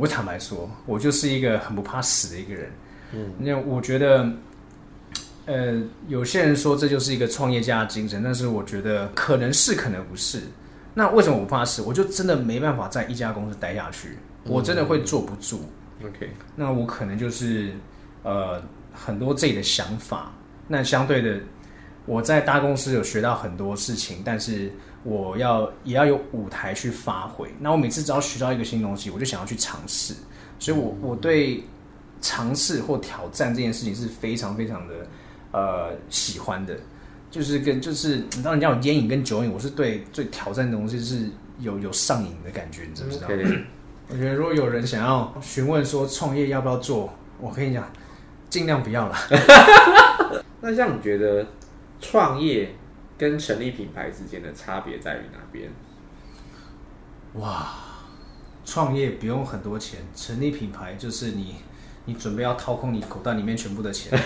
我坦白说，我就是一个很不怕死的一个人。嗯，那我觉得，呃，有些人说这就是一个创业家的精神，但是我觉得可能是，可能不是。那为什么我不怕死？我就真的没办法在一家公司待下去，我真的会坐不住。OK，那我可能就是呃很多自己的想法。那相对的，我在大公司有学到很多事情，但是我要也要有舞台去发挥。那我每次只要学到一个新东西，我就想要去尝试。所以我我对尝试或挑战这件事情是非常非常的呃喜欢的。就是跟就是你知道人家有烟瘾跟酒瘾，我是对最挑战的东西是有有上瘾的感觉，你知不知道？我觉得如果有人想要询问说创业要不要做，我跟你讲，尽量不要了。那像你觉得创业跟成立品牌之间的差别在于哪边？哇，创业不用很多钱，成立品牌就是你你准备要掏空你口袋里面全部的钱。